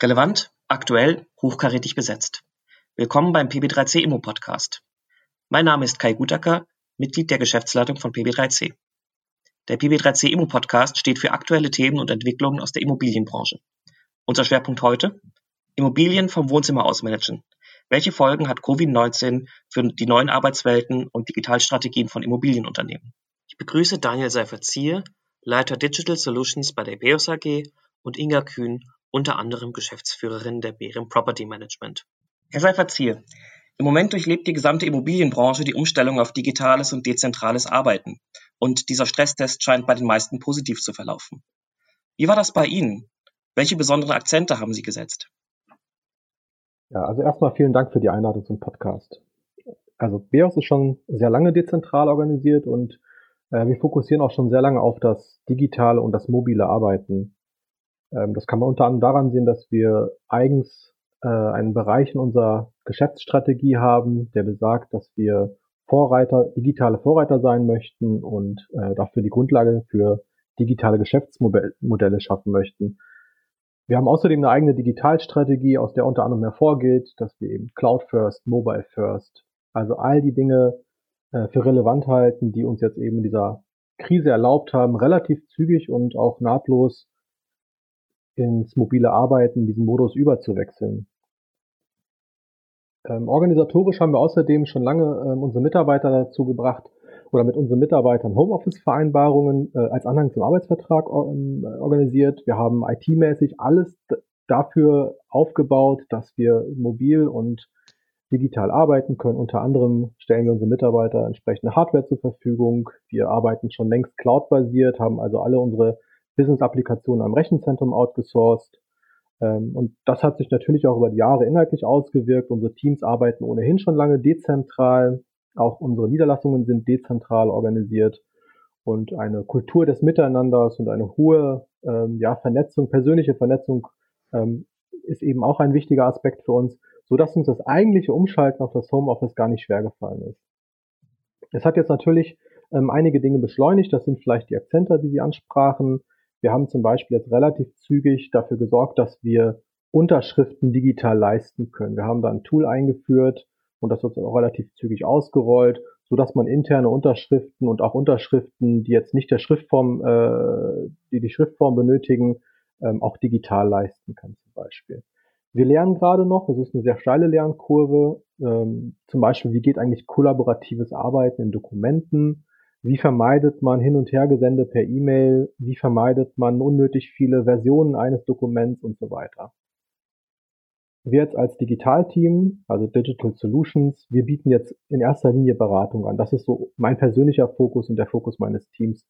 Relevant, aktuell, hochkarätig besetzt. Willkommen beim PB3C Immo Podcast. Mein Name ist Kai Gutacker, Mitglied der Geschäftsleitung von PB3C. Der PB3C Immo Podcast steht für aktuelle Themen und Entwicklungen aus der Immobilienbranche. Unser Schwerpunkt heute? Immobilien vom Wohnzimmer aus managen. Welche Folgen hat Covid-19 für die neuen Arbeitswelten und Digitalstrategien von Immobilienunternehmen? Ich begrüße Daniel Seifert-Zier, Leiter Digital Solutions bei der BEOS AG und Inga Kühn, unter anderem Geschäftsführerin der Bären Property Management. Herr Seifert-Zier, im Moment durchlebt die gesamte Immobilienbranche die Umstellung auf digitales und dezentrales Arbeiten. Und dieser Stresstest scheint bei den meisten positiv zu verlaufen. Wie war das bei Ihnen? Welche besonderen Akzente haben Sie gesetzt? Ja, also erstmal vielen Dank für die Einladung zum Podcast. Also BEOS ist schon sehr lange dezentral organisiert und äh, wir fokussieren auch schon sehr lange auf das digitale und das mobile Arbeiten. Ähm, das kann man unter anderem daran sehen, dass wir eigens äh, einen Bereich in unserer Geschäftsstrategie haben, der besagt, dass wir Vorreiter, digitale Vorreiter sein möchten und äh, dafür die Grundlage für digitale Geschäftsmodelle schaffen möchten. Wir haben außerdem eine eigene Digitalstrategie, aus der unter anderem hervorgeht, dass wir eben Cloud First, Mobile First, also all die Dinge äh, für relevant halten, die uns jetzt eben in dieser Krise erlaubt haben, relativ zügig und auch nahtlos ins mobile Arbeiten, diesen Modus überzuwechseln. Ähm, organisatorisch haben wir außerdem schon lange ähm, unsere Mitarbeiter dazu gebracht oder mit unseren Mitarbeitern Homeoffice-Vereinbarungen äh, als Anhang zum Arbeitsvertrag ähm, organisiert. Wir haben IT-mäßig alles dafür aufgebaut, dass wir mobil und digital arbeiten können. Unter anderem stellen wir unsere Mitarbeiter entsprechende Hardware zur Verfügung. Wir arbeiten schon längst cloud-basiert, haben also alle unsere Business-Applikationen am Rechenzentrum outgesourced. Ähm, und das hat sich natürlich auch über die Jahre inhaltlich ausgewirkt. Unsere Teams arbeiten ohnehin schon lange dezentral. Auch unsere Niederlassungen sind dezentral organisiert. Und eine Kultur des Miteinanders und eine hohe ähm, ja, Vernetzung, persönliche Vernetzung ähm, ist eben auch ein wichtiger Aspekt für uns, so dass uns das eigentliche Umschalten auf das Homeoffice gar nicht schwer gefallen ist. Es hat jetzt natürlich ähm, einige Dinge beschleunigt. Das sind vielleicht die Akzente, die Sie ansprachen. Wir haben zum Beispiel jetzt relativ zügig dafür gesorgt, dass wir Unterschriften digital leisten können. Wir haben da ein Tool eingeführt und das wird auch relativ zügig ausgerollt, so dass man interne Unterschriften und auch Unterschriften, die jetzt nicht der Schriftform, äh, die die Schriftform benötigen, ähm, auch digital leisten kann zum Beispiel. Wir lernen gerade noch, es ist eine sehr steile Lernkurve, ähm, zum Beispiel, wie geht eigentlich kollaboratives Arbeiten in Dokumenten, wie vermeidet man Hin- und Hergesende per E-Mail? Wie vermeidet man unnötig viele Versionen eines Dokuments und so weiter? Wir jetzt als Digitalteam, also Digital Solutions, wir bieten jetzt in erster Linie Beratung an. Das ist so mein persönlicher Fokus und der Fokus meines Teams.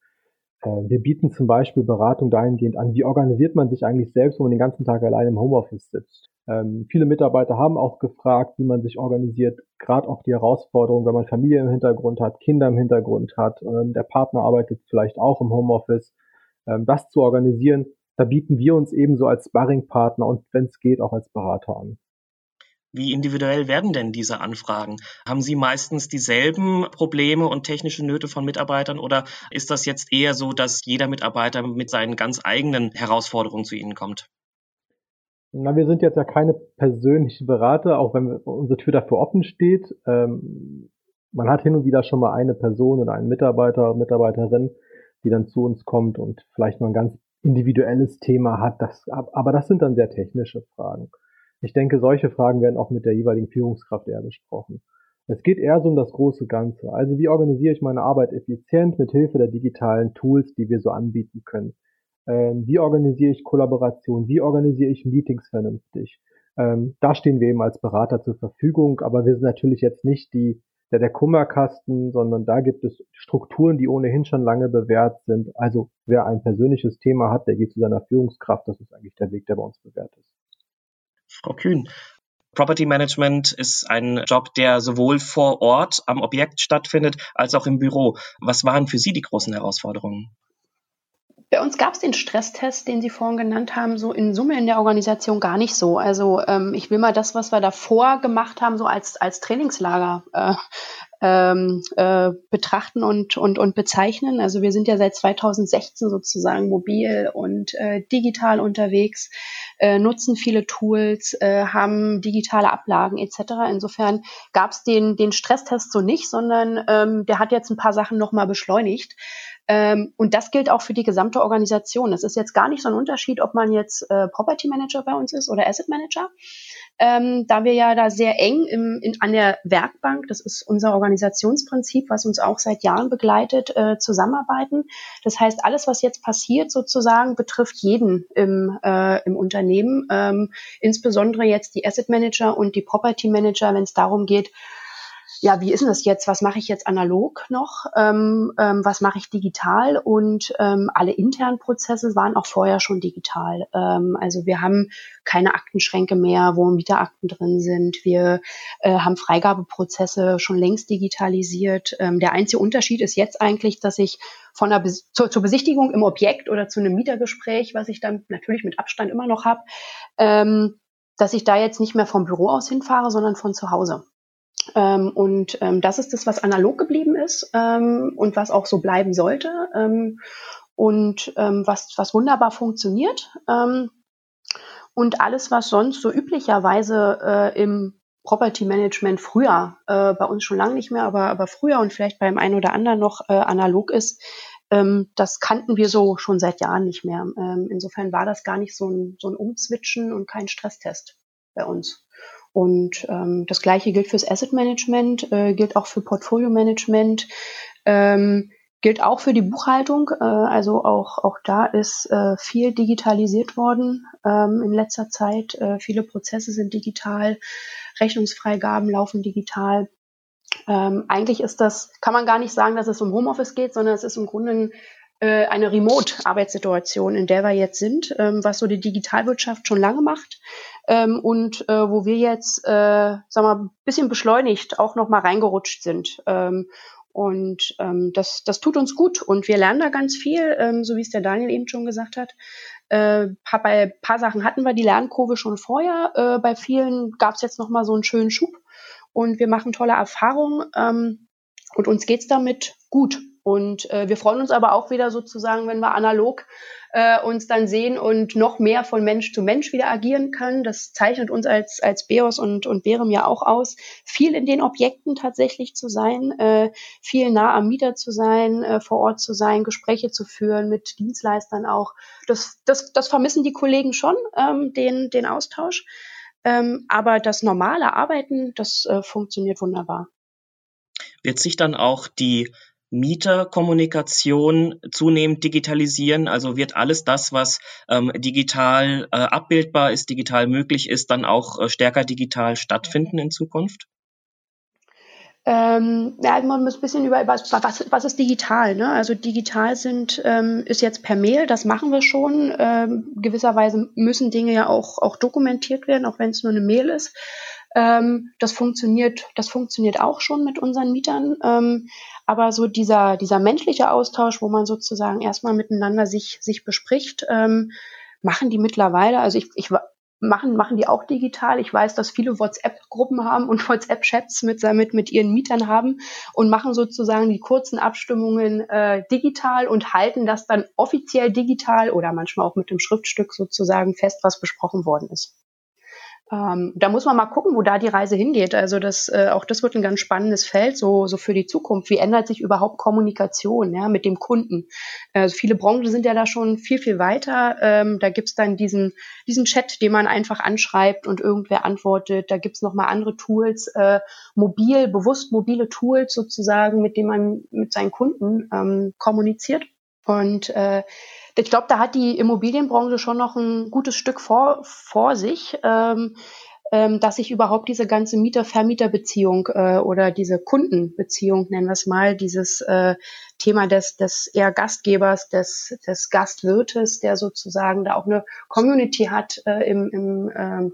Äh, wir bieten zum Beispiel Beratung dahingehend an, wie organisiert man sich eigentlich selbst, wenn man den ganzen Tag allein im Homeoffice sitzt. Ähm, viele Mitarbeiter haben auch gefragt, wie man sich organisiert, gerade auch die Herausforderung, wenn man Familie im Hintergrund hat, Kinder im Hintergrund hat, ähm, der Partner arbeitet vielleicht auch im Homeoffice, ähm, das zu organisieren, da bieten wir uns ebenso als Sparringpartner und wenn es geht auch als Berater an. Wie individuell werden denn diese Anfragen? Haben Sie meistens dieselben Probleme und technische Nöte von Mitarbeitern oder ist das jetzt eher so, dass jeder Mitarbeiter mit seinen ganz eigenen Herausforderungen zu Ihnen kommt? Na, wir sind jetzt ja keine persönlichen Berater, auch wenn unsere Tür dafür offen steht. Ähm, man hat hin und wieder schon mal eine Person oder einen Mitarbeiter, Mitarbeiterin, die dann zu uns kommt und vielleicht mal ein ganz individuelles Thema hat. Das, aber das sind dann sehr technische Fragen. Ich denke, solche Fragen werden auch mit der jeweiligen Führungskraft eher besprochen. Es geht eher so um das große Ganze. Also wie organisiere ich meine Arbeit effizient mit Hilfe der digitalen Tools, die wir so anbieten können? Ähm, wie organisiere ich Kollaboration, wie organisiere ich Meetings vernünftig. Ähm, da stehen wir eben als Berater zur Verfügung, aber wir sind natürlich jetzt nicht die, der, der Kummerkasten, sondern da gibt es Strukturen, die ohnehin schon lange bewährt sind. Also wer ein persönliches Thema hat, der geht zu seiner Führungskraft. Das ist eigentlich der Weg, der bei uns bewährt ist. Frau Kühn, Property Management ist ein Job, der sowohl vor Ort am Objekt stattfindet als auch im Büro. Was waren für Sie die großen Herausforderungen? Bei uns gab es den Stresstest, den Sie vorhin genannt haben, so in Summe in der Organisation gar nicht so. Also ähm, ich will mal das, was wir davor gemacht haben, so als, als Trainingslager äh, ähm, äh, betrachten und, und, und bezeichnen. Also wir sind ja seit 2016 sozusagen mobil und äh, digital unterwegs, äh, nutzen viele Tools, äh, haben digitale Ablagen etc. Insofern gab es den, den Stresstest so nicht, sondern ähm, der hat jetzt ein paar Sachen nochmal beschleunigt. Ähm, und das gilt auch für die gesamte Organisation. Es ist jetzt gar nicht so ein Unterschied, ob man jetzt äh, Property Manager bei uns ist oder Asset Manager, ähm, da wir ja da sehr eng im, in, an der Werkbank, das ist unser Organisationsprinzip, was uns auch seit Jahren begleitet, äh, zusammenarbeiten. Das heißt, alles, was jetzt passiert, sozusagen, betrifft jeden im, äh, im Unternehmen, ähm, insbesondere jetzt die Asset Manager und die Property Manager, wenn es darum geht, ja, wie ist denn das jetzt? Was mache ich jetzt analog noch? Ähm, ähm, was mache ich digital? Und ähm, alle internen Prozesse waren auch vorher schon digital. Ähm, also wir haben keine Aktenschränke mehr, wo Mieterakten drin sind. Wir äh, haben Freigabeprozesse schon längst digitalisiert. Ähm, der einzige Unterschied ist jetzt eigentlich, dass ich von einer Bes zur, zur Besichtigung im Objekt oder zu einem Mietergespräch, was ich dann natürlich mit Abstand immer noch habe, ähm, dass ich da jetzt nicht mehr vom Büro aus hinfahre, sondern von zu Hause. Ähm, und ähm, das ist das, was analog geblieben ist ähm, und was auch so bleiben sollte ähm, und ähm, was, was wunderbar funktioniert. Ähm, und alles, was sonst so üblicherweise äh, im Property Management früher, äh, bei uns schon lange nicht mehr, aber, aber früher und vielleicht beim einen oder anderen noch äh, analog ist, das kannten wir so schon seit Jahren nicht mehr. Insofern war das gar nicht so ein, so ein Umzwitschen und kein Stresstest bei uns. Und ähm, das gleiche gilt fürs Asset Management, äh, gilt auch für Portfolio Management, ähm, gilt auch für die Buchhaltung. Äh, also auch, auch da ist äh, viel digitalisiert worden ähm, in letzter Zeit. Äh, viele Prozesse sind digital, Rechnungsfreigaben laufen digital. Ähm, eigentlich ist das, kann man gar nicht sagen, dass es um Homeoffice geht, sondern es ist im Grunde äh, eine Remote-Arbeitssituation, in der wir jetzt sind, ähm, was so die Digitalwirtschaft schon lange macht ähm, und äh, wo wir jetzt, äh, sagen wir, ein bisschen beschleunigt auch noch mal reingerutscht sind. Ähm, und ähm, das, das tut uns gut und wir lernen da ganz viel, ähm, so wie es der Daniel eben schon gesagt hat. Äh, bei ein paar Sachen hatten wir die Lernkurve schon vorher. Äh, bei vielen gab es jetzt noch mal so einen schönen Schub und wir machen tolle Erfahrungen ähm, und uns geht's damit gut. Und äh, wir freuen uns aber auch wieder sozusagen, wenn wir analog äh, uns dann sehen und noch mehr von Mensch zu Mensch wieder agieren können. Das zeichnet uns als, als Beos und, und Berem ja auch aus, viel in den Objekten tatsächlich zu sein, äh, viel nah am Mieter zu sein, äh, vor Ort zu sein, Gespräche zu führen mit Dienstleistern auch. Das, das, das vermissen die Kollegen schon, ähm, den, den Austausch. Ähm, aber das normale Arbeiten, das äh, funktioniert wunderbar. Wird sich dann auch die Mieterkommunikation zunehmend digitalisieren? Also wird alles das, was ähm, digital äh, abbildbar ist, digital möglich ist, dann auch äh, stärker digital stattfinden in Zukunft? Ähm, ja, man muss ein bisschen über was, was, was ist digital. Ne? Also digital sind ähm, ist jetzt per Mail, das machen wir schon. Ähm, gewisserweise müssen Dinge ja auch auch dokumentiert werden, auch wenn es nur eine Mail ist. Ähm, das funktioniert, das funktioniert auch schon mit unseren Mietern. Ähm, aber so dieser, dieser menschliche Austausch, wo man sozusagen erstmal miteinander sich, sich bespricht, ähm, machen die mittlerweile, also ich, ich machen, machen die auch digital. Ich weiß, dass viele WhatsApp-Gruppen haben und WhatsApp-Chats mit, mit, mit ihren Mietern haben und machen sozusagen die kurzen Abstimmungen äh, digital und halten das dann offiziell digital oder manchmal auch mit dem Schriftstück sozusagen fest, was besprochen worden ist. Ähm, da muss man mal gucken, wo da die Reise hingeht. Also das, äh, auch das wird ein ganz spannendes Feld, so, so für die Zukunft. Wie ändert sich überhaupt Kommunikation ja, mit dem Kunden? Also viele Branchen sind ja da schon viel, viel weiter. Ähm, da gibt's dann diesen, diesen Chat, den man einfach anschreibt und irgendwer antwortet. Da gibt's noch mal andere Tools, äh, mobil, bewusst mobile Tools sozusagen, mit denen man mit seinen Kunden ähm, kommuniziert. Und äh, ich glaube, da hat die Immobilienbranche schon noch ein gutes Stück vor, vor sich, ähm, ähm, dass sich überhaupt diese ganze Mieter-Vermieter-Beziehung äh, oder diese Kundenbeziehung, nennen wir es mal, dieses äh, Thema des, des eher Gastgebers, des, des Gastwirtes, der sozusagen da auch eine Community hat äh, im, im, äh,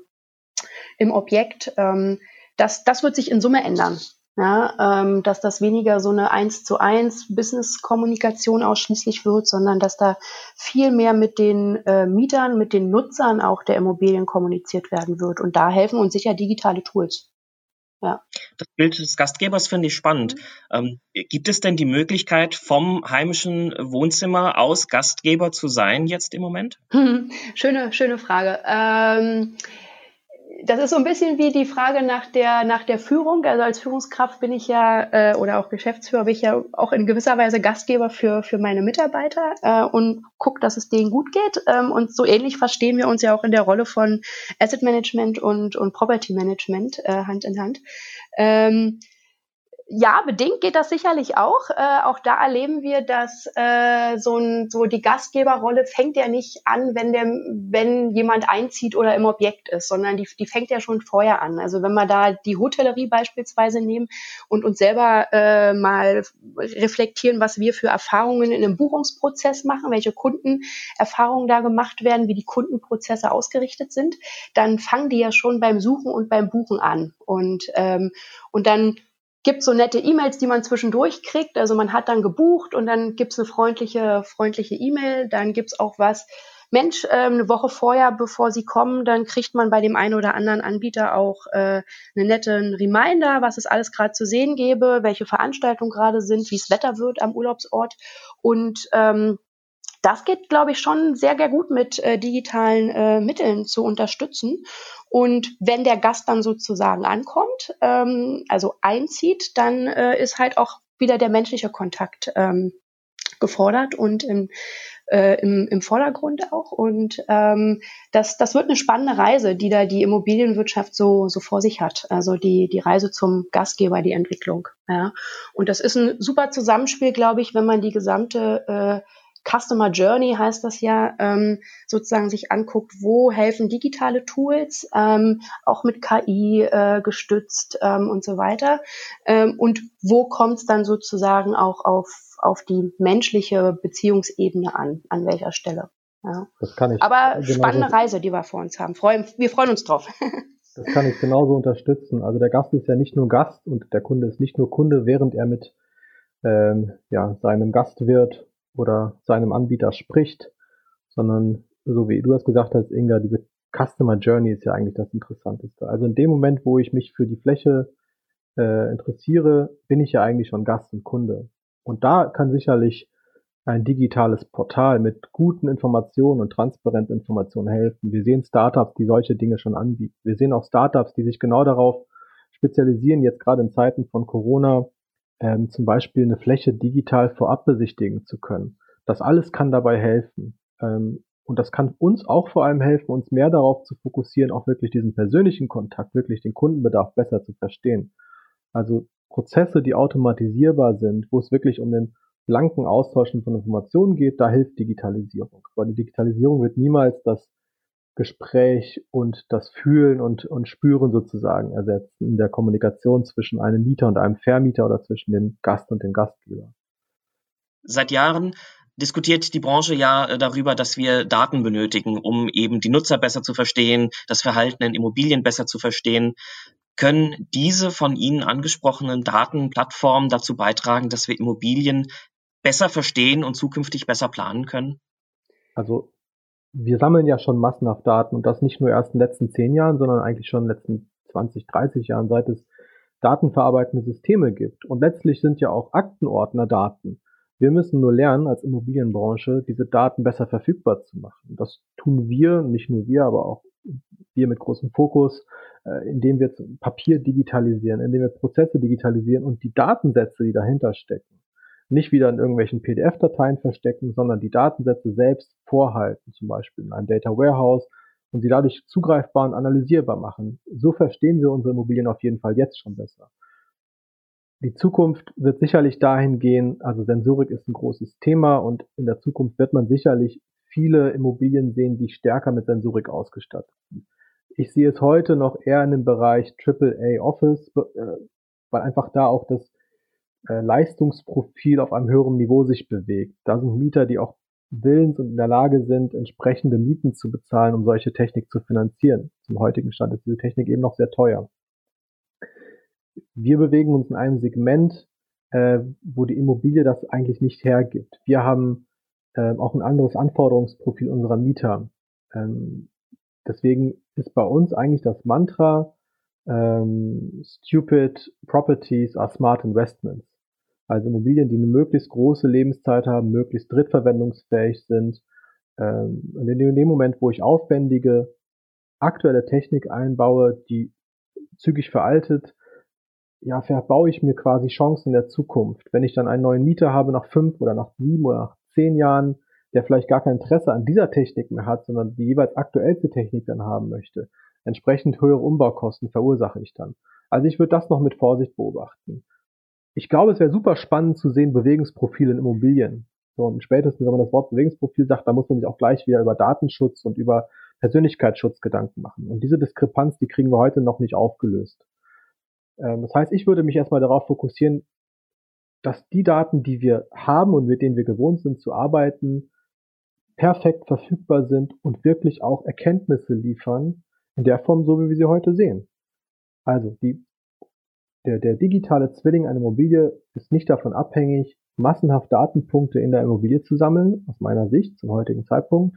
im Objekt, ähm, das, das wird sich in Summe ändern ja, ähm, dass das weniger so eine eins zu eins Business-Kommunikation ausschließlich wird, sondern dass da viel mehr mit den äh, Mietern, mit den Nutzern auch der Immobilien kommuniziert werden wird. Und da helfen uns sicher digitale Tools. Ja. Das Bild des Gastgebers finde ich spannend. Mhm. Ähm, gibt es denn die Möglichkeit, vom heimischen Wohnzimmer aus Gastgeber zu sein jetzt im Moment? Schöne, schöne Frage. Ähm, das ist so ein bisschen wie die Frage nach der, nach der Führung. Also als Führungskraft bin ich ja, äh, oder auch Geschäftsführer, bin ich ja auch in gewisser Weise Gastgeber für, für meine Mitarbeiter äh, und gucke, dass es denen gut geht. Ähm, und so ähnlich verstehen wir uns ja auch in der Rolle von Asset Management und, und Property Management äh, Hand in Hand. Ähm, ja, bedingt geht das sicherlich auch. Äh, auch da erleben wir, dass äh, so, ein, so die Gastgeberrolle fängt ja nicht an, wenn der, wenn jemand einzieht oder im Objekt ist, sondern die, die fängt ja schon vorher an. Also wenn wir da die Hotellerie beispielsweise nehmen und uns selber äh, mal reflektieren, was wir für Erfahrungen in einem Buchungsprozess machen, welche Kundenerfahrungen da gemacht werden, wie die Kundenprozesse ausgerichtet sind, dann fangen die ja schon beim Suchen und beim Buchen an. Und, ähm, und dann gibt so nette E-Mails, die man zwischendurch kriegt. Also man hat dann gebucht und dann gibt's eine freundliche, freundliche E-Mail. Dann gibt's auch was, Mensch, äh, eine Woche vorher, bevor sie kommen, dann kriegt man bei dem einen oder anderen Anbieter auch äh, einen netten Reminder, was es alles gerade zu sehen gäbe, welche Veranstaltungen gerade sind, wie es Wetter wird am Urlaubsort. Und ähm, das geht, glaube ich, schon sehr, sehr gut mit äh, digitalen äh, Mitteln zu unterstützen. Und wenn der Gast dann sozusagen ankommt, ähm, also einzieht, dann äh, ist halt auch wieder der menschliche Kontakt ähm, gefordert und im, äh, im, im Vordergrund auch. Und ähm, das, das wird eine spannende Reise, die da die Immobilienwirtschaft so, so vor sich hat. Also die, die Reise zum Gastgeber, die Entwicklung. Ja. Und das ist ein super Zusammenspiel, glaube ich, wenn man die gesamte äh, Customer Journey heißt das ja, ähm, sozusagen sich anguckt, wo helfen digitale Tools, ähm, auch mit KI äh, gestützt ähm, und so weiter. Ähm, und wo kommt es dann sozusagen auch auf, auf die menschliche Beziehungsebene an, an welcher Stelle. Ja. Das kann ich. Aber spannende Reise, die wir vor uns haben. Freuen, wir freuen uns drauf. das kann ich genauso unterstützen. Also der Gast ist ja nicht nur Gast und der Kunde ist nicht nur Kunde, während er mit ähm, ja, seinem Gastwirt oder seinem Anbieter spricht, sondern so wie du das gesagt hast, Inga, diese Customer Journey ist ja eigentlich das Interessanteste. Also in dem Moment, wo ich mich für die Fläche äh, interessiere, bin ich ja eigentlich schon Gast und Kunde. Und da kann sicherlich ein digitales Portal mit guten Informationen und transparenten Informationen helfen. Wir sehen Startups, die solche Dinge schon anbieten. Wir sehen auch Startups, die sich genau darauf spezialisieren, jetzt gerade in Zeiten von Corona, ähm, zum Beispiel eine Fläche digital vorab besichtigen zu können. Das alles kann dabei helfen. Ähm, und das kann uns auch vor allem helfen, uns mehr darauf zu fokussieren, auch wirklich diesen persönlichen Kontakt, wirklich den Kundenbedarf besser zu verstehen. Also Prozesse, die automatisierbar sind, wo es wirklich um den blanken Austauschen von Informationen geht, da hilft Digitalisierung. Weil die Digitalisierung wird niemals das Gespräch und das Fühlen und, und Spüren sozusagen ersetzen in der Kommunikation zwischen einem Mieter und einem Vermieter oder zwischen dem Gast und dem Gastgeber. Seit Jahren diskutiert die Branche ja äh, darüber, dass wir Daten benötigen, um eben die Nutzer besser zu verstehen, das Verhalten in Immobilien besser zu verstehen. Können diese von Ihnen angesprochenen Datenplattformen dazu beitragen, dass wir Immobilien besser verstehen und zukünftig besser planen können? Also wir sammeln ja schon massenhaft Daten und das nicht nur erst in den letzten zehn Jahren, sondern eigentlich schon in den letzten 20, 30 Jahren, seit es datenverarbeitende Systeme gibt. Und letztlich sind ja auch Aktenordner Daten. Wir müssen nur lernen, als Immobilienbranche diese Daten besser verfügbar zu machen. Das tun wir, nicht nur wir, aber auch wir mit großem Fokus, äh, indem wir Papier digitalisieren, indem wir Prozesse digitalisieren und die Datensätze, die dahinter stecken, nicht wieder in irgendwelchen PDF-Dateien verstecken, sondern die Datensätze selbst vorhalten, zum Beispiel in einem Data Warehouse und sie dadurch zugreifbar und analysierbar machen. So verstehen wir unsere Immobilien auf jeden Fall jetzt schon besser. Die Zukunft wird sicherlich dahin gehen, also Sensorik ist ein großes Thema und in der Zukunft wird man sicherlich viele Immobilien sehen, die stärker mit Sensorik ausgestattet sind. Ich sehe es heute noch eher in dem Bereich AAA Office, äh, weil einfach da auch das äh, Leistungsprofil auf einem höheren Niveau sich bewegt. Da sind Mieter, die auch willens und in der Lage sind, entsprechende Mieten zu bezahlen, um solche Technik zu finanzieren. Zum heutigen Stand ist diese Technik eben noch sehr teuer. Wir bewegen uns in einem Segment, äh, wo die Immobilie das eigentlich nicht hergibt. Wir haben äh, auch ein anderes Anforderungsprofil unserer Mieter. Ähm, deswegen ist bei uns eigentlich das Mantra, ähm, stupid properties are smart investments. Also Immobilien, die eine möglichst große Lebenszeit haben, möglichst drittverwendungsfähig sind. Ähm, und in dem Moment, wo ich aufwendige, aktuelle Technik einbaue, die zügig veraltet, ja, verbaue ich mir quasi Chancen in der Zukunft. Wenn ich dann einen neuen Mieter habe nach fünf oder nach sieben oder nach zehn Jahren, der vielleicht gar kein Interesse an dieser Technik mehr hat, sondern die jeweils aktuellste Technik dann haben möchte, entsprechend höhere Umbaukosten verursache ich dann. Also ich würde das noch mit Vorsicht beobachten. Ich glaube, es wäre super spannend zu sehen Bewegungsprofile in Immobilien. So, und spätestens, wenn man das Wort Bewegungsprofil sagt, da muss man sich auch gleich wieder über Datenschutz und über Persönlichkeitsschutz Gedanken machen. Und diese Diskrepanz, die kriegen wir heute noch nicht aufgelöst. Ähm, das heißt, ich würde mich erstmal darauf fokussieren, dass die Daten, die wir haben und mit denen wir gewohnt sind zu arbeiten, perfekt verfügbar sind und wirklich auch Erkenntnisse liefern, in der Form, so wie wir sie heute sehen. Also die, der, der digitale Zwilling einer Immobilie ist nicht davon abhängig, massenhaft Datenpunkte in der Immobilie zu sammeln, aus meiner Sicht zum heutigen Zeitpunkt,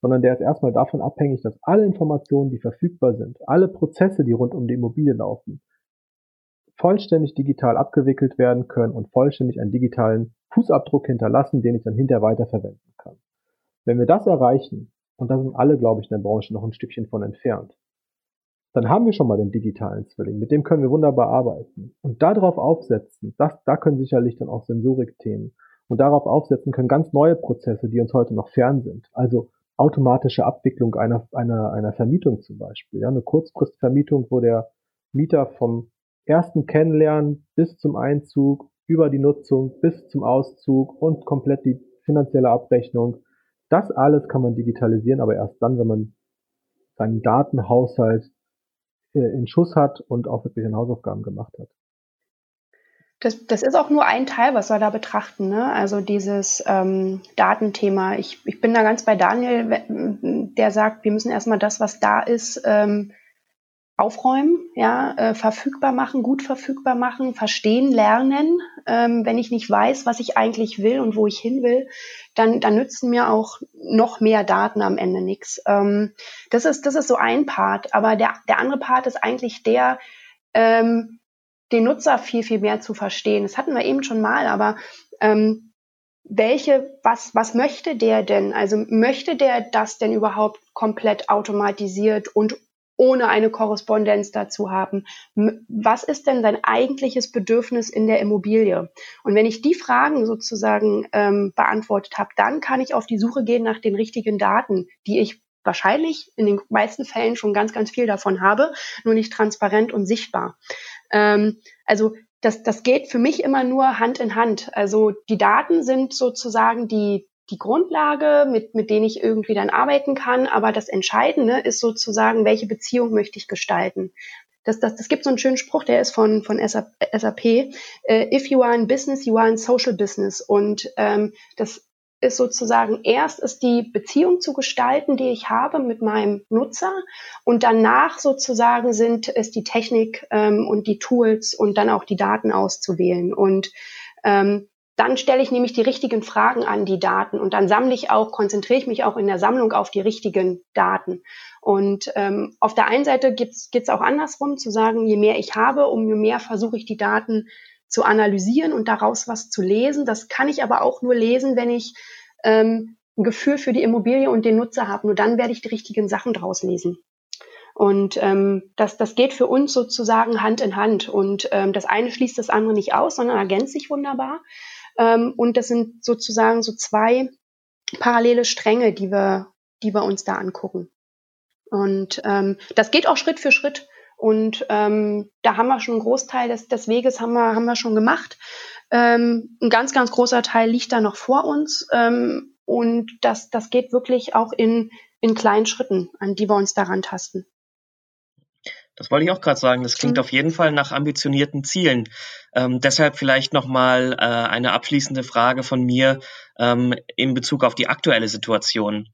sondern der ist erstmal davon abhängig, dass alle Informationen, die verfügbar sind, alle Prozesse, die rund um die Immobilie laufen, vollständig digital abgewickelt werden können und vollständig einen digitalen Fußabdruck hinterlassen, den ich dann hinterher weiterverwenden kann. Wenn wir das erreichen, und da sind alle, glaube ich, in der Branche noch ein Stückchen von entfernt, dann haben wir schon mal den digitalen Zwilling, mit dem können wir wunderbar arbeiten. Und darauf aufsetzen, das, da können sicherlich dann auch Sensorik-Themen und darauf aufsetzen können ganz neue Prozesse, die uns heute noch fern sind. Also automatische Abwicklung einer, einer, einer Vermietung zum Beispiel. Ja, eine Kurzfristvermietung, wo der Mieter vom ersten Kennenlernen bis zum Einzug, über die Nutzung bis zum Auszug und komplett die finanzielle Abrechnung. Das alles kann man digitalisieren, aber erst dann, wenn man seinen Datenhaushalt in Schuss hat und auch wirklich Hausaufgaben gemacht hat. Das, das ist auch nur ein Teil, was wir da betrachten. Ne? Also dieses ähm, Datenthema. Ich, ich bin da ganz bei Daniel, der sagt, wir müssen erstmal das, was da ist, ähm, aufräumen, ja, äh, verfügbar machen, gut verfügbar machen, verstehen, lernen. Ähm, wenn ich nicht weiß, was ich eigentlich will und wo ich hin will, dann, dann nützen mir auch noch mehr Daten am Ende nichts. Ähm, das ist, das ist so ein Part. Aber der, der andere Part ist eigentlich der, ähm, den Nutzer viel, viel mehr zu verstehen. Das hatten wir eben schon mal, aber ähm, welche, was, was möchte der denn? Also möchte der das denn überhaupt komplett automatisiert und ohne eine Korrespondenz dazu haben. Was ist denn sein eigentliches Bedürfnis in der Immobilie? Und wenn ich die Fragen sozusagen ähm, beantwortet habe, dann kann ich auf die Suche gehen nach den richtigen Daten, die ich wahrscheinlich in den meisten Fällen schon ganz, ganz viel davon habe, nur nicht transparent und sichtbar. Ähm, also das, das geht für mich immer nur Hand in Hand. Also die Daten sind sozusagen die, die Grundlage, mit, mit denen ich irgendwie dann arbeiten kann. Aber das Entscheidende ist sozusagen, welche Beziehung möchte ich gestalten. Das, das, das gibt so einen schönen Spruch, der ist von, von SAP. Äh, If you are in business, you are in social business. Und ähm, das ist sozusagen erst ist die Beziehung zu gestalten, die ich habe mit meinem Nutzer und danach sozusagen sind es die Technik ähm, und die Tools und dann auch die Daten auszuwählen und ähm, dann stelle ich nämlich die richtigen Fragen an die Daten und dann sammle ich auch, konzentriere ich mich auch in der Sammlung auf die richtigen Daten. Und ähm, auf der einen Seite geht es auch andersrum, zu sagen, je mehr ich habe, umso mehr versuche ich die Daten zu analysieren und daraus was zu lesen. Das kann ich aber auch nur lesen, wenn ich ähm, ein Gefühl für die Immobilie und den Nutzer habe. Nur dann werde ich die richtigen Sachen draus lesen. Und ähm, das, das geht für uns sozusagen Hand in Hand. Und ähm, das eine schließt das andere nicht aus, sondern ergänzt sich wunderbar. Ähm, und das sind sozusagen so zwei parallele Stränge, die wir, die wir uns da angucken. Und ähm, das geht auch Schritt für Schritt. Und ähm, da haben wir schon einen Großteil des, des Weges haben wir, haben wir schon gemacht. Ähm, ein ganz, ganz großer Teil liegt da noch vor uns. Ähm, und das, das geht wirklich auch in, in kleinen Schritten, an die wir uns daran tasten. Das wollte ich auch gerade sagen. Das klingt auf jeden Fall nach ambitionierten Zielen. Ähm, deshalb vielleicht nochmal äh, eine abschließende Frage von mir ähm, in Bezug auf die aktuelle Situation.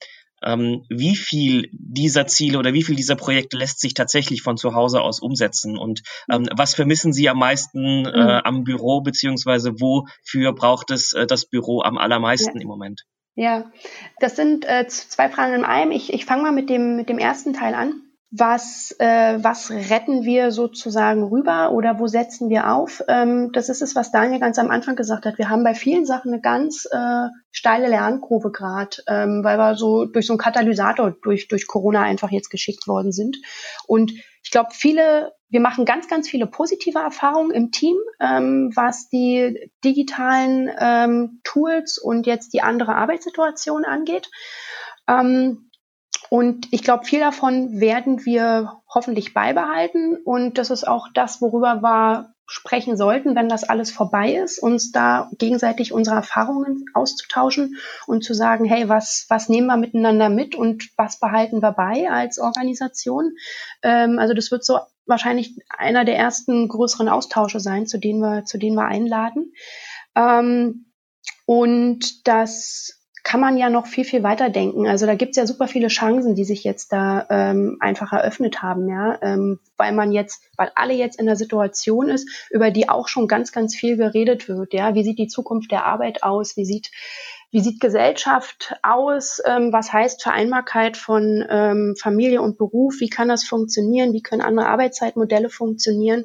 Ähm, wie viel dieser Ziele oder wie viel dieser Projekte lässt sich tatsächlich von zu Hause aus umsetzen? Und ähm, was vermissen Sie am meisten äh, mhm. am Büro, beziehungsweise wofür braucht es äh, das Büro am allermeisten ja. im Moment? Ja, das sind äh, zwei Fragen in einem. Ich, ich fange mal mit dem, mit dem ersten Teil an. Was, äh, was retten wir sozusagen rüber oder wo setzen wir auf? Ähm, das ist es, was Daniel ganz am Anfang gesagt hat. Wir haben bei vielen Sachen eine ganz äh, steile Lernkurve gerade, ähm, weil wir so durch so einen Katalysator durch, durch Corona einfach jetzt geschickt worden sind. Und ich glaube, viele, wir machen ganz, ganz viele positive Erfahrungen im Team, ähm, was die digitalen ähm, Tools und jetzt die andere Arbeitssituation angeht. Ähm, und ich glaube, viel davon werden wir hoffentlich beibehalten. Und das ist auch das, worüber wir sprechen sollten, wenn das alles vorbei ist, uns da gegenseitig unsere Erfahrungen auszutauschen und zu sagen, hey, was, was nehmen wir miteinander mit und was behalten wir bei als Organisation? Ähm, also das wird so wahrscheinlich einer der ersten größeren Austausche sein, zu denen wir, zu denen wir einladen. Ähm, und das kann man ja noch viel, viel weiter denken. Also da gibt's ja super viele Chancen, die sich jetzt da ähm, einfach eröffnet haben, ja, ähm, weil man jetzt, weil alle jetzt in der Situation ist, über die auch schon ganz, ganz viel geredet wird, ja. Wie sieht die Zukunft der Arbeit aus? Wie sieht wie sieht Gesellschaft aus? Ähm, was heißt Vereinbarkeit von ähm, Familie und Beruf? Wie kann das funktionieren? Wie können andere Arbeitszeitmodelle funktionieren?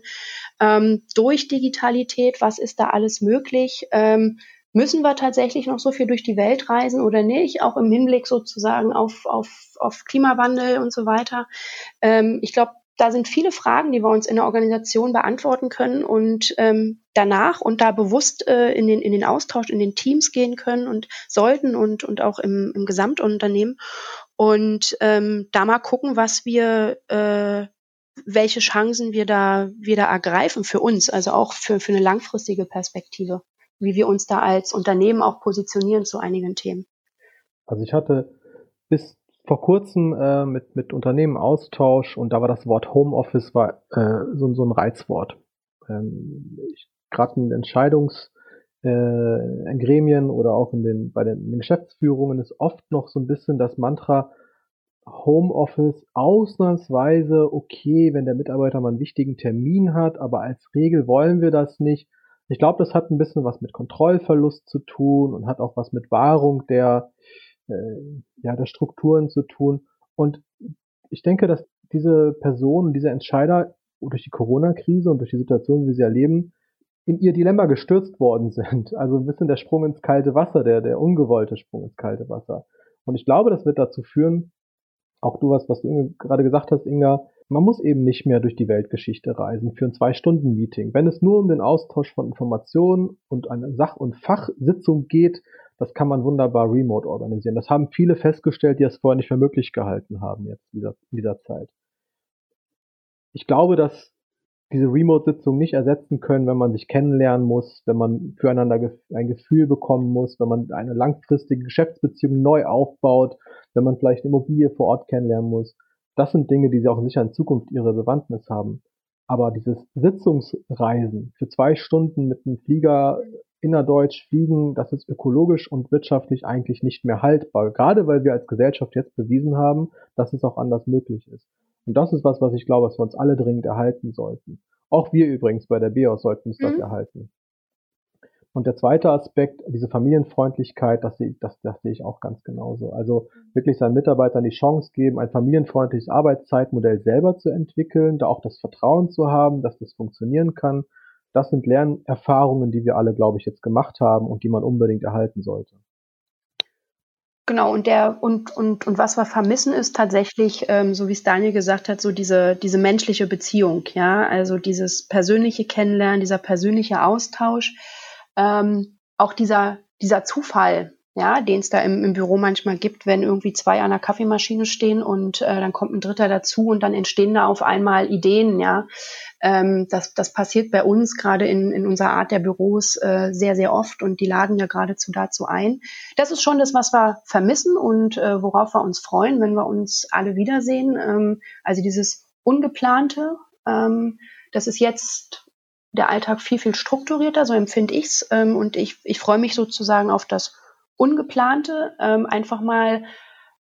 Ähm, durch Digitalität, was ist da alles möglich? Ähm, Müssen wir tatsächlich noch so viel durch die Welt reisen oder nicht? Auch im Hinblick sozusagen auf, auf, auf Klimawandel und so weiter. Ähm, ich glaube, da sind viele Fragen, die wir uns in der Organisation beantworten können und ähm, danach und da bewusst äh, in, den, in den Austausch, in den Teams gehen können und sollten und, und auch im, im Gesamtunternehmen. Und ähm, da mal gucken, was wir, äh, welche Chancen wir da, wir da ergreifen für uns, also auch für, für eine langfristige Perspektive wie wir uns da als Unternehmen auch positionieren zu einigen Themen. Also ich hatte bis vor kurzem äh, mit, mit Unternehmen Austausch und da war das Wort Homeoffice war äh, so, so ein Reizwort. Ähm, Gerade in Entscheidungs äh, Gremien oder auch in den, bei den, in den Geschäftsführungen ist oft noch so ein bisschen das Mantra Homeoffice ausnahmsweise okay, wenn der Mitarbeiter mal einen wichtigen Termin hat, aber als Regel wollen wir das nicht. Ich glaube, das hat ein bisschen was mit Kontrollverlust zu tun und hat auch was mit Wahrung der, äh, ja, der Strukturen zu tun. Und ich denke, dass diese Personen, diese Entscheider durch die Corona-Krise und durch die Situation, wie sie erleben, in ihr Dilemma gestürzt worden sind. Also ein bisschen der Sprung ins kalte Wasser, der, der ungewollte Sprung ins kalte Wasser. Und ich glaube, das wird dazu führen, auch du was, was du gerade gesagt hast, Inga, man muss eben nicht mehr durch die Weltgeschichte reisen für ein Zwei-Stunden-Meeting. Wenn es nur um den Austausch von Informationen und eine Sach- und Fachsitzung geht, das kann man wunderbar remote organisieren. Das haben viele festgestellt, die es vorher nicht für möglich gehalten haben jetzt in dieser, in dieser Zeit. Ich glaube, dass diese Remote-Sitzung nicht ersetzen können, wenn man sich kennenlernen muss, wenn man füreinander ein Gefühl bekommen muss, wenn man eine langfristige Geschäftsbeziehung neu aufbaut, wenn man vielleicht eine Immobilie vor Ort kennenlernen muss. Das sind Dinge, die sie auch sicher in Zukunft ihre Bewandtnis haben. Aber dieses Sitzungsreisen für zwei Stunden mit einem Flieger innerdeutsch fliegen, das ist ökologisch und wirtschaftlich eigentlich nicht mehr haltbar. Gerade weil wir als Gesellschaft jetzt bewiesen haben, dass es auch anders möglich ist. Und das ist was, was ich glaube, was wir uns alle dringend erhalten sollten. Auch wir übrigens bei der BEOS sollten uns mhm. das erhalten. Und der zweite Aspekt, diese Familienfreundlichkeit, das sehe, das, das sehe ich auch ganz genauso. Also wirklich seinen Mitarbeitern die Chance geben, ein familienfreundliches Arbeitszeitmodell selber zu entwickeln, da auch das Vertrauen zu haben, dass das funktionieren kann. Das sind Lernerfahrungen, die wir alle, glaube ich, jetzt gemacht haben und die man unbedingt erhalten sollte. Genau, und der, und, und, und was wir vermissen, ist tatsächlich, ähm, so wie es Daniel gesagt hat, so diese, diese menschliche Beziehung, ja, also dieses persönliche Kennenlernen, dieser persönliche Austausch ähm, auch dieser, dieser Zufall, ja, den es da im, im Büro manchmal gibt, wenn irgendwie zwei an der Kaffeemaschine stehen und äh, dann kommt ein Dritter dazu und dann entstehen da auf einmal Ideen, ja. Ähm, das, das passiert bei uns gerade in, in unserer Art der Büros äh, sehr, sehr oft und die laden ja geradezu dazu ein. Das ist schon das, was wir vermissen und äh, worauf wir uns freuen, wenn wir uns alle wiedersehen. Ähm, also dieses Ungeplante, ähm, das ist jetzt der Alltag viel, viel strukturierter, so empfinde ich's. Ähm, und ich, ich freue mich sozusagen auf das Ungeplante, ähm, einfach mal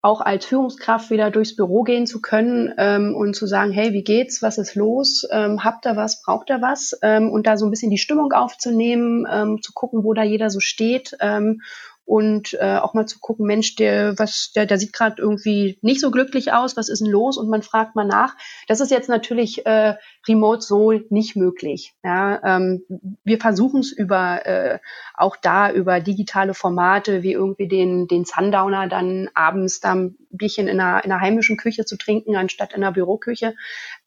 auch als Führungskraft wieder durchs Büro gehen zu können ähm, und zu sagen, hey, wie geht's, was ist los, ähm, habt ihr was, braucht ihr was? Ähm, und da so ein bisschen die Stimmung aufzunehmen, ähm, zu gucken, wo da jeder so steht ähm, und äh, auch mal zu gucken, Mensch, der, was, der, der sieht gerade irgendwie nicht so glücklich aus, was ist denn los? Und man fragt mal nach. Das ist jetzt natürlich äh, remote so nicht möglich. Ja, ähm, wir versuchen es über äh, auch da über digitale Formate wie irgendwie den, den Sundowner dann abends da ein Bierchen in einer, in einer heimischen Küche zu trinken, anstatt in einer Büroküche.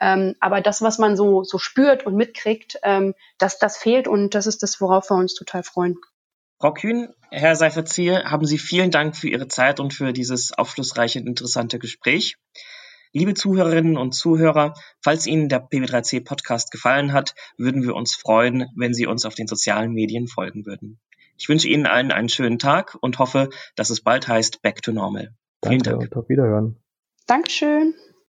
Ähm, aber das, was man so, so spürt und mitkriegt, ähm, das, das fehlt und das ist das, worauf wir uns total freuen. Frau Kühn, Herr Seifert-Ziel, haben Sie vielen Dank für Ihre Zeit und für dieses aufschlussreiche und interessante Gespräch. Liebe Zuhörerinnen und Zuhörer, falls Ihnen der PB3C Podcast gefallen hat, würden wir uns freuen, wenn Sie uns auf den sozialen Medien folgen würden. Ich wünsche Ihnen allen einen schönen Tag und hoffe, dass es bald heißt Back to Normal. Vielen Danke Dank. Und auf Wiederhören. Dankeschön.